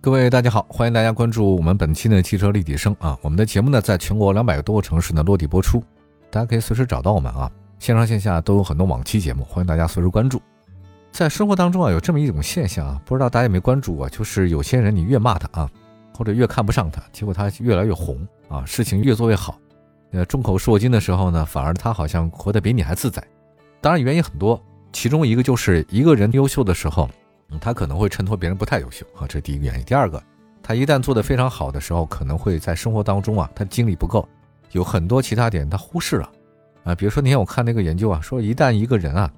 各位大家好，欢迎大家关注我们本期的汽车立体声啊！我们的节目呢，在全国两百多个城市呢落地播出，大家可以随时找到我们啊，线上线下都有很多往期节目，欢迎大家随时关注。在生活当中啊，有这么一种现象啊，不知道大家有没有关注啊？就是有些人你越骂他啊，或者越看不上他，结果他越来越红啊，事情越做越好。呃，众口铄金的时候呢，反而他好像活得比你还自在。当然原因很多，其中一个就是一个人优秀的时候。他可能会衬托别人不太优秀啊，这是第一个原因。第二个，他一旦做得非常好的时候，可能会在生活当中啊，他精力不够，有很多其他点他忽视了啊。比如说那天我看那个研究啊，说一旦一个人啊，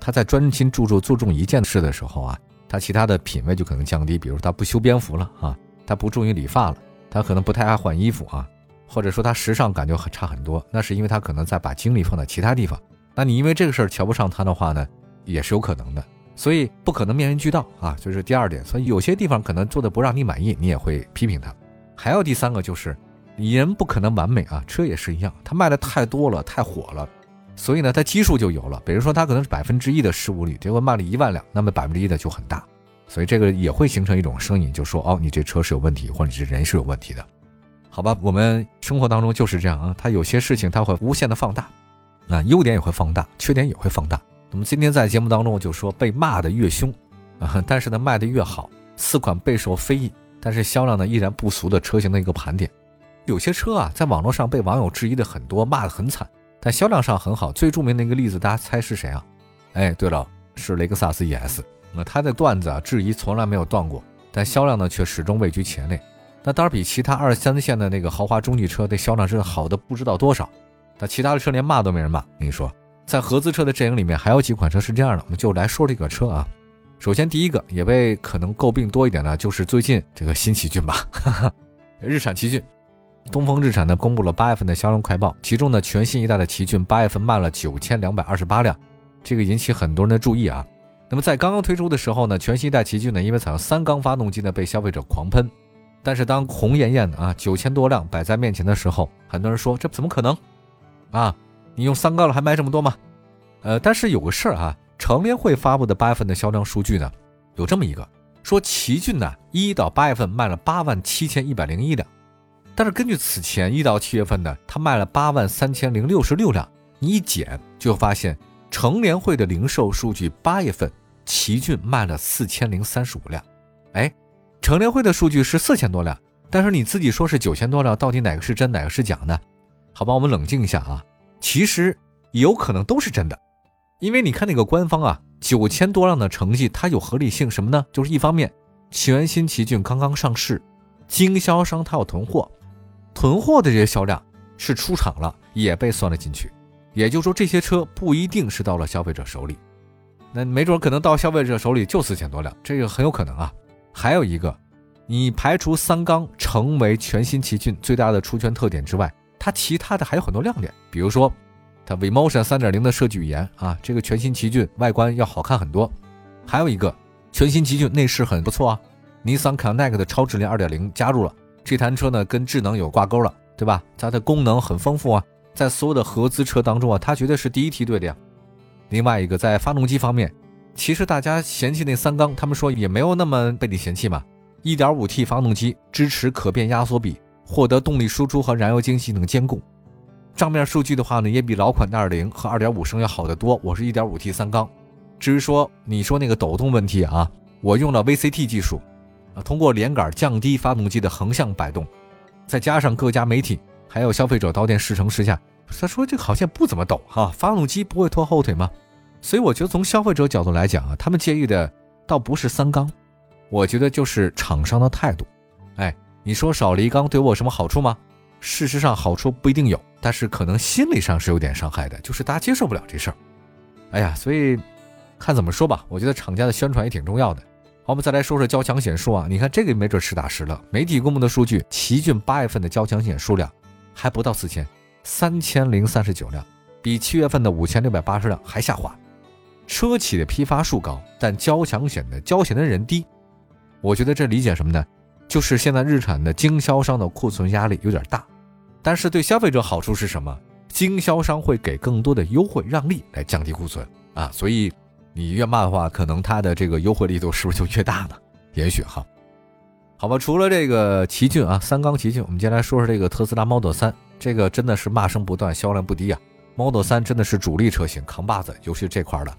他在专心注重注重一件事的时候啊，他其他的品味就可能降低。比如他不修边幅了啊，他不注意理发了，他可能不太爱换衣服啊，或者说他时尚感就很差很多。那是因为他可能在把精力放在其他地方。那你因为这个事儿瞧不上他的话呢，也是有可能的。所以不可能面面俱到啊，就是第二点。所以有些地方可能做的不让你满意，你也会批评他。还有第三个就是，人不可能完美啊，车也是一样，它卖的太多了，太火了，所以呢，它基数就有了。比如说它可能是百分之一的失误率，结果卖了一万辆，那么百分之一的就很大，所以这个也会形成一种声音，就说哦，你这车是有问题，或者这人是有问题的，好吧？我们生活当中就是这样啊，它有些事情它会无限的放大，那优点也会放大，缺点也会放大。我们今天在节目当中我就说被骂的越凶啊，但是呢卖的越好，四款备受非议，但是销量呢依然不俗的车型的一个盘点。有些车啊在网络上被网友质疑的很多，骂的很惨，但销量上很好。最著名的一个例子，大家猜是谁啊？哎，对了，是雷克萨斯 ES。那它的段子啊质疑从来没有断过，但销量呢却始终位居前列。那当然比其他二三线的那个豪华中级车的销量是好的不知道多少。那其他的车连骂都没人骂，你说？在合资车的阵营里面，还有几款车是这样的，我们就来说这个车啊。首先，第一个也被可能诟病多一点呢，就是最近这个新奇骏吧，哈 哈日产奇骏。东风日产呢公布了八月份的销量快报，其中呢全新一代的奇骏八月份卖了九千两百二十八辆，这个引起很多人的注意啊。那么在刚刚推出的时候呢，全新一代奇骏呢因为采用三缸发动机呢被消费者狂喷，但是当红艳艳的啊九千多辆摆在面前的时候，很多人说这怎么可能啊？你用三缸了还卖这么多吗？呃，但是有个事儿啊，乘联会发布的八月份的销量数据呢，有这么一个，说奇骏呢一到八月份卖了八万七千一百零一辆，但是根据此前一到七月份呢，它卖了八万三千零六十六辆，你一减就发现成联会的零售数据八月份奇骏卖了四千零三十五辆，哎，成联会的数据是四千多辆，但是你自己说是九千多辆，到底哪个是真哪个是假呢？好吧，我们冷静一下啊。其实有可能都是真的，因为你看那个官方啊，九千多辆的成绩，它有合理性什么呢？就是一方面，全新奇骏刚刚上市，经销商他要囤货，囤货的这些销量是出厂了，也被算了进去。也就是说，这些车不一定是到了消费者手里，那没准可能到消费者手里就四千多辆，这个很有可能啊。还有一个，你排除三缸成为全新奇骏最大的出圈特点之外。它其他的还有很多亮点，比如说，它 v m o t i o n 三点零的设计语言啊，这个全新奇骏外观要好看很多。还有一个，全新奇骏内饰很不错啊，尼桑 Connect 的超智能二点零加入了这台车呢，跟智能有挂钩了，对吧？它的功能很丰富啊，在所有的合资车当中啊，它绝对是第一梯队的呀。另外一个，在发动机方面，其实大家嫌弃那三缸，他们说也没有那么被你嫌弃嘛。1.5T 发动机支持可变压缩比。获得动力输出和燃油经济能兼顾，账面数据的话呢，也比老款的2.0和2.5升要好得多。我是一点五 T 三缸，至于说你说那个抖动问题啊，我用了 VCT 技术，啊，通过连杆降低发动机的横向摆动，再加上各家媒体还有消费者到店试乘试驾，他说这个好像不怎么抖哈，发动机不会拖后腿吗？所以我觉得从消费者角度来讲啊，他们介意的倒不是三缸，我觉得就是厂商的态度，哎。你说少了一缸对我有什么好处吗？事实上好处不一定有，但是可能心理上是有点伤害的，就是大家接受不了这事儿。哎呀，所以看怎么说吧，我觉得厂家的宣传也挺重要的。好我们再来说说交强险数啊，你看这个没准实打实了。媒体公布的数据，奇骏八月份的交强险数量还不到四千，三千零三十九辆，比七月份的五千六百八十辆还下滑。车企的批发数高，但交强险的交险的人低。我觉得这理解什么呢？就是现在日产的经销商的库存压力有点大，但是对消费者好处是什么？经销商会给更多的优惠让利来降低库存啊，所以。你越骂的话，可能它的这个优惠力度是不是就越大呢？也许哈，好吧。除了这个奇骏啊，三缸奇骏，我们接下来说说这个特斯拉 Model 3，这个真的是骂声不断，销量不低啊。Model 3真的是主力车型，扛把子，尤其这块的。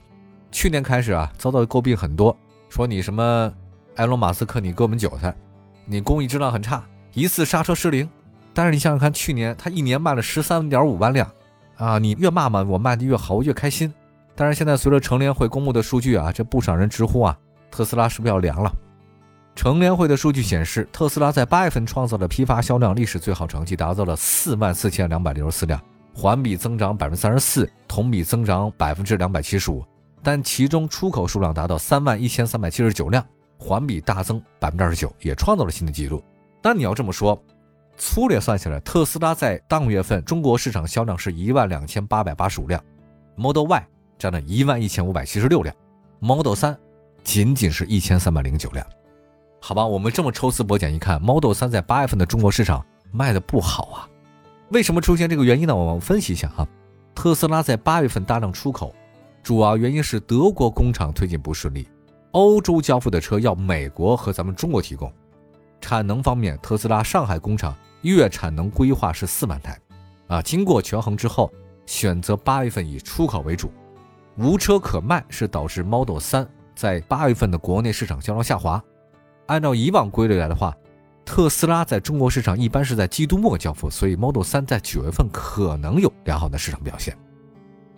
去年开始啊，遭到诟病很多，说你什么埃隆马斯克，你割我们韭菜，你工艺质量很差，一次刹车失灵。但是你想想看，去年他一年卖了十三点五万辆啊，你越骂嘛，我卖的越好，我越开心。但是现在随着成联会公布的数据啊，这不少人直呼啊，特斯拉是不是要凉了？成联会的数据显示，特斯拉在八月份创造的批发销量历史最好成绩，达到了四万四千两百六十四辆，环比增长百分之三十四，同比增长百分之两百七十五。但其中出口数量达到三万一千三百七十九辆，环比大增百分之二十九，也创造了新的纪录。那你要这么说，粗略算下来，特斯拉在当月份中国市场销量是一万两千八百八十五辆，Model Y。占了一万一千五百七十六辆，Model 3仅仅是一千三百零九辆，好吧，我们这么抽丝剥茧一看，Model 3在八月份的中国市场卖的不好啊，为什么出现这个原因呢？我们分析一下啊，特斯拉在八月份大量出口，主要原因是德国工厂推进不顺利，欧洲交付的车要美国和咱们中国提供，产能方面，特斯拉上海工厂月产能规划是四万台，啊，经过权衡之后，选择八月份以出口为主。无车可卖是导致 Model 3在八月份的国内市场销量下滑。按照以往规律来的话，特斯拉在中国市场一般是在季度末交付，所以 Model 3在九月份可能有良好的市场表现。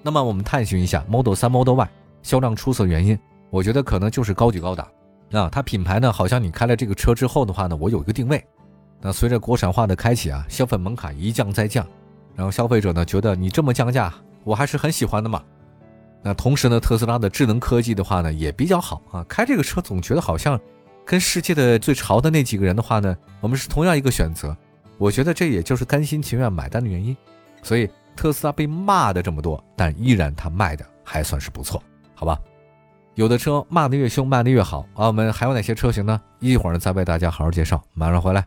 那么我们探寻一下 Model 3、Model Y 销量出色原因，我觉得可能就是高举高打。啊，它品牌呢，好像你开了这个车之后的话呢，我有一个定位。那随着国产化的开启啊，消费门槛一降再降，然后消费者呢觉得你这么降价，我还是很喜欢的嘛。那同时呢，特斯拉的智能科技的话呢也比较好啊，开这个车总觉得好像跟世界的最潮的那几个人的话呢，我们是同样一个选择。我觉得这也就是甘心情愿买单的原因。所以特斯拉被骂的这么多，但依然它卖的还算是不错，好吧？有的车骂的越凶，卖的越好啊。我们还有哪些车型呢？一会儿呢再为大家好好介绍。马上回来，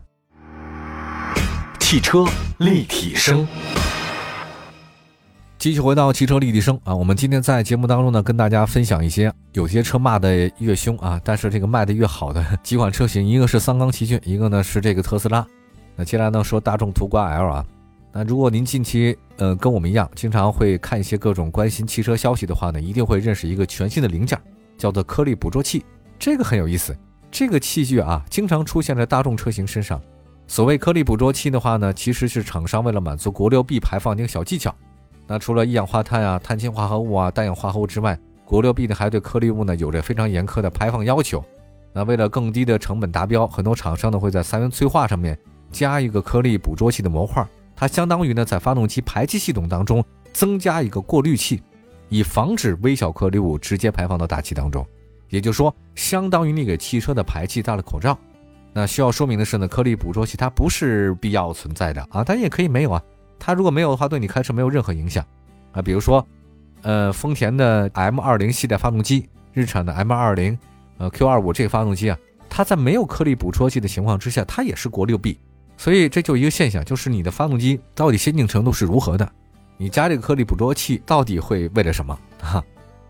汽车立体声。继续回到汽车立体声啊，我们今天在节目当中呢，跟大家分享一些有些车骂的越凶啊，但是这个卖的越好的 几款车型，一个是三缸奇骏，一个呢是这个特斯拉。那接下来呢说大众途观 L 啊，那如果您近期呃跟我们一样，经常会看一些各种关心汽车消息的话呢，一定会认识一个全新的零件，叫做颗粒捕捉器。这个很有意思，这个器具啊，经常出现在大众车型身上。所谓颗粒捕捉器的话呢，其实是厂商为了满足国六 B 排放的一个小技巧。那除了一氧化碳啊、碳氢化合物啊、氮氧化合物之外，国六 B 呢还对颗粒物呢有着非常严苛的排放要求。那为了更低的成本达标，很多厂商呢会在三元催化上面加一个颗粒捕捉器的模块，它相当于呢在发动机排气系统当中增加一个过滤器，以防止微小颗粒物直接排放到大气当中。也就是说，相当于你给汽车的排气戴了口罩。那需要说明的是呢，颗粒捕捉器它不是必要存在的啊，但也可以没有啊。它如果没有的话，对你开车没有任何影响，啊，比如说，呃，丰田的 M 二零系列发动机，日产的 M 二零，呃，Q 二五这个发动机啊，它在没有颗粒捕捉器的情况之下，它也是国六 B，所以这就一个现象，就是你的发动机到底先进程度是如何的，你加这个颗粒捕捉器到底会为了什么？哈，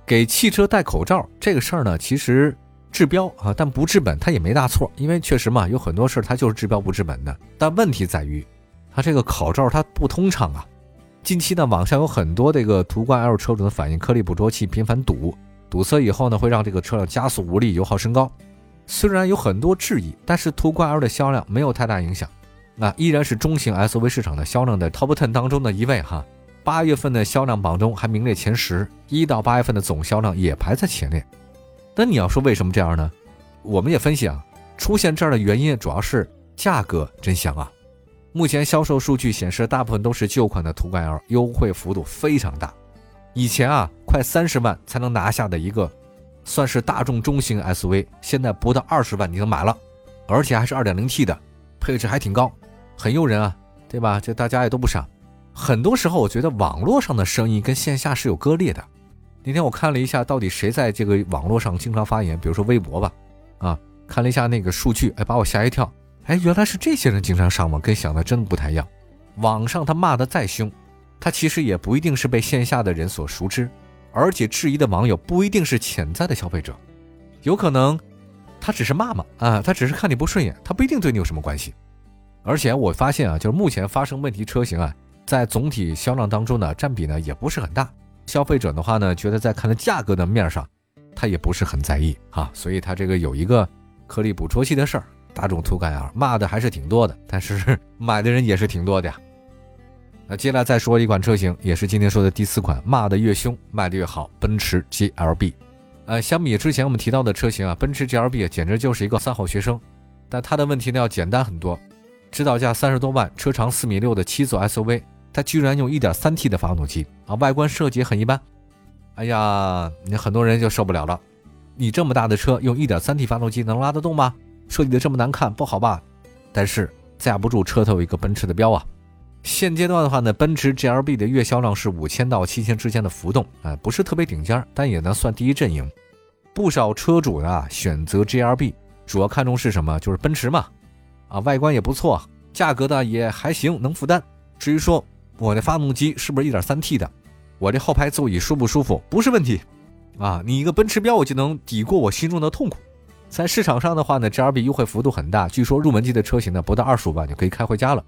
给汽车戴口罩这个事儿呢，其实治标啊，但不治本，它也没大错，因为确实嘛，有很多事儿它就是治标不治本的，但问题在于。它这个口罩它不通畅啊！近期呢，网上有很多这个途观 L 车主的反映，颗粒捕捉器频繁堵堵塞以后呢，会让这个车辆加速无力，油耗升高。虽然有很多质疑，但是途观 L 的销量没有太大影响，那依然是中型 SUV 市场的销量的 Top Ten 当中的一位哈。八月份的销量榜中还名列前十，一到八月份的总销量也排在前列。那你要说为什么这样呢？我们也分析啊，出现这样的原因主要是价格真香啊！目前销售数据显示，大部分都是旧款的途观 L，优惠幅度非常大。以前啊，快三十万才能拿下的一个算是大众中型 SUV，现在不到二十万你能买了，而且还是 2.0T 的，配置还挺高，很诱人啊，对吧？这大家也都不傻。很多时候，我觉得网络上的声音跟线下是有割裂的。那天我看了一下，到底谁在这个网络上经常发言，比如说微博吧，啊，看了一下那个数据，哎，把我吓一跳，哎，原来是这些人经常上网，跟想的真的不太一样。网上他骂的再凶，他其实也不一定是被线下的人所熟知。而且质疑的网友不一定是潜在的消费者，有可能他只是骂骂啊，他只是看你不顺眼，他不一定对你有什么关系。而且我发现啊，就是目前发生问题车型啊，在总体销量当中呢，占比呢也不是很大。消费者的话呢，觉得在看的价格的面上，他也不是很在意啊，所以他这个有一个颗粒捕捉器的事儿，大众途观啊骂的还是挺多的，但是 买的人也是挺多的呀。那接下来再说一款车型，也是今天说的第四款，骂的越凶，卖的越好，奔驰 GLB。呃，相比之前我们提到的车型啊，奔驰 GLB 简直就是一个三好学生，但它的问题呢要简单很多。指导价三十多万，车长四米六的七座 SUV，它居然用 1.3T 的发动机啊，外观设计很一般。哎呀，你很多人就受不了了，你这么大的车用 1.3T 发动机能拉得动吗？设计的这么难看，不好吧？但是架不住车头有一个奔驰的标啊。现阶段的话呢，奔驰 GLB 的月销量是五千到七千之间的浮动，啊，不是特别顶尖，但也能算第一阵营。不少车主啊选择 GLB，主要看重是什么？就是奔驰嘛，啊，外观也不错，价格呢也还行，能负担。至于说我的发动机是不是一点三 T 的，我这后排座椅舒不舒服，不是问题，啊，你一个奔驰标我就能抵过我心中的痛苦。在市场上的话呢，G R B 优惠幅度很大，据说入门级的车型呢不到二十五万就可以开回家了。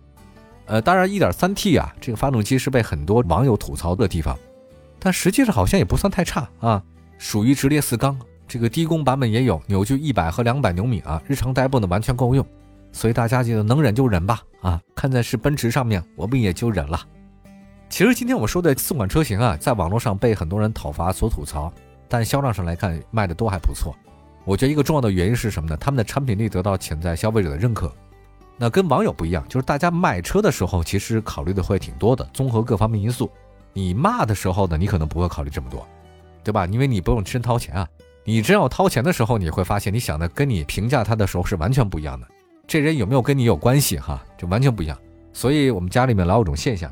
呃，当然，1.3T 啊，这个发动机是被很多网友吐槽的地方，但实际上好像也不算太差啊，属于直列四缸，这个低功版本也有，扭矩一百和两百牛米啊，日常代步呢完全够用，所以大家就能忍就忍吧啊，看在是奔驰上面，我们也就忍了。其实今天我说的四款车型啊，在网络上被很多人讨伐所吐槽，但销量上来看卖的都还不错。我觉得一个重要的原因是什么呢？他们的产品力得到潜在消费者的认可。那跟网友不一样，就是大家买车的时候，其实考虑的会挺多的，综合各方面因素。你骂的时候呢，你可能不会考虑这么多，对吧？因为你不用真掏钱啊。你真要掏钱的时候，你会发现你想的跟你评价他的时候是完全不一样的。这人有没有跟你有关系哈，就完全不一样。所以我们家里面老有种现象，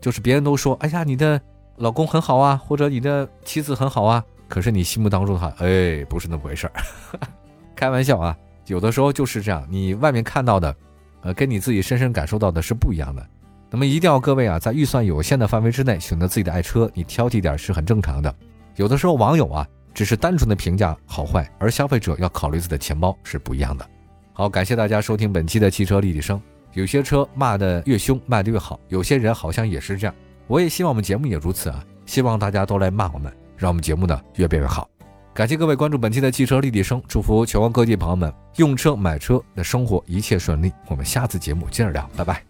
就是别人都说，哎呀，你的老公很好啊，或者你的妻子很好啊，可是你心目当中的话，哎，不是那么回事儿。开玩笑啊，有的时候就是这样，你外面看到的。呃，跟你自己深深感受到的是不一样的。那么一定要各位啊，在预算有限的范围之内选择自己的爱车，你挑剔点是很正常的。有的时候网友啊，只是单纯的评价好坏，而消费者要考虑自己的钱包是不一样的。好，感谢大家收听本期的汽车立体声。有些车骂的越凶，卖的越好。有些人好像也是这样。我也希望我们节目也如此啊，希望大家都来骂我们，让我们节目呢越变越好。感谢各位关注本期的汽车立体声，祝福全国各地朋友们用车买车的生活一切顺利。我们下次节目接着聊，拜拜。